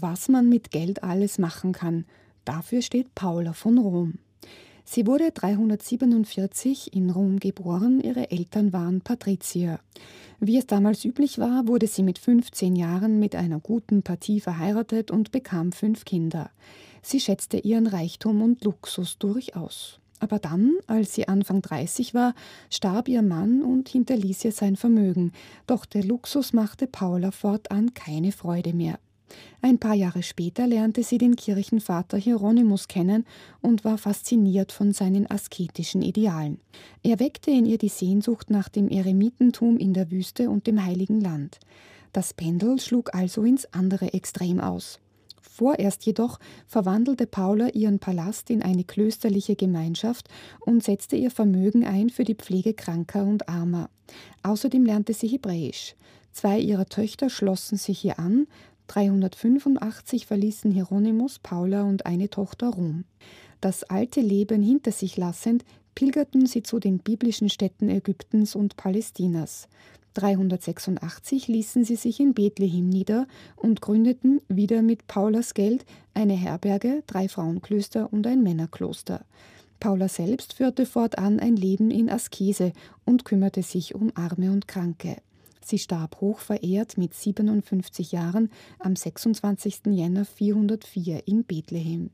was man mit Geld alles machen kann. Dafür steht Paula von Rom. Sie wurde 347 in Rom geboren, ihre Eltern waren Patrizier. Wie es damals üblich war, wurde sie mit 15 Jahren mit einer guten Partie verheiratet und bekam fünf Kinder. Sie schätzte ihren Reichtum und Luxus durchaus. Aber dann, als sie Anfang 30 war, starb ihr Mann und hinterließ ihr sein Vermögen. Doch der Luxus machte Paula fortan keine Freude mehr. Ein paar Jahre später lernte sie den Kirchenvater Hieronymus kennen und war fasziniert von seinen asketischen Idealen. Er weckte in ihr die Sehnsucht nach dem Eremitentum in der Wüste und dem Heiligen Land. Das Pendel schlug also ins andere Extrem aus. Vorerst jedoch verwandelte Paula ihren Palast in eine klösterliche Gemeinschaft und setzte ihr Vermögen ein für die Pflege Kranker und Armer. Außerdem lernte sie Hebräisch. Zwei ihrer Töchter schlossen sich hier an, 385 verließen Hieronymus, Paula und eine Tochter Rom. Das alte Leben hinter sich lassend, pilgerten sie zu den biblischen Städten Ägyptens und Palästinas. 386 ließen sie sich in Bethlehem nieder und gründeten wieder mit Paulas Geld eine Herberge, drei Frauenklöster und ein Männerkloster. Paula selbst führte fortan ein Leben in Askese und kümmerte sich um Arme und Kranke. Sie starb hoch verehrt mit 57 Jahren am 26. Jänner 404 in Bethlehem.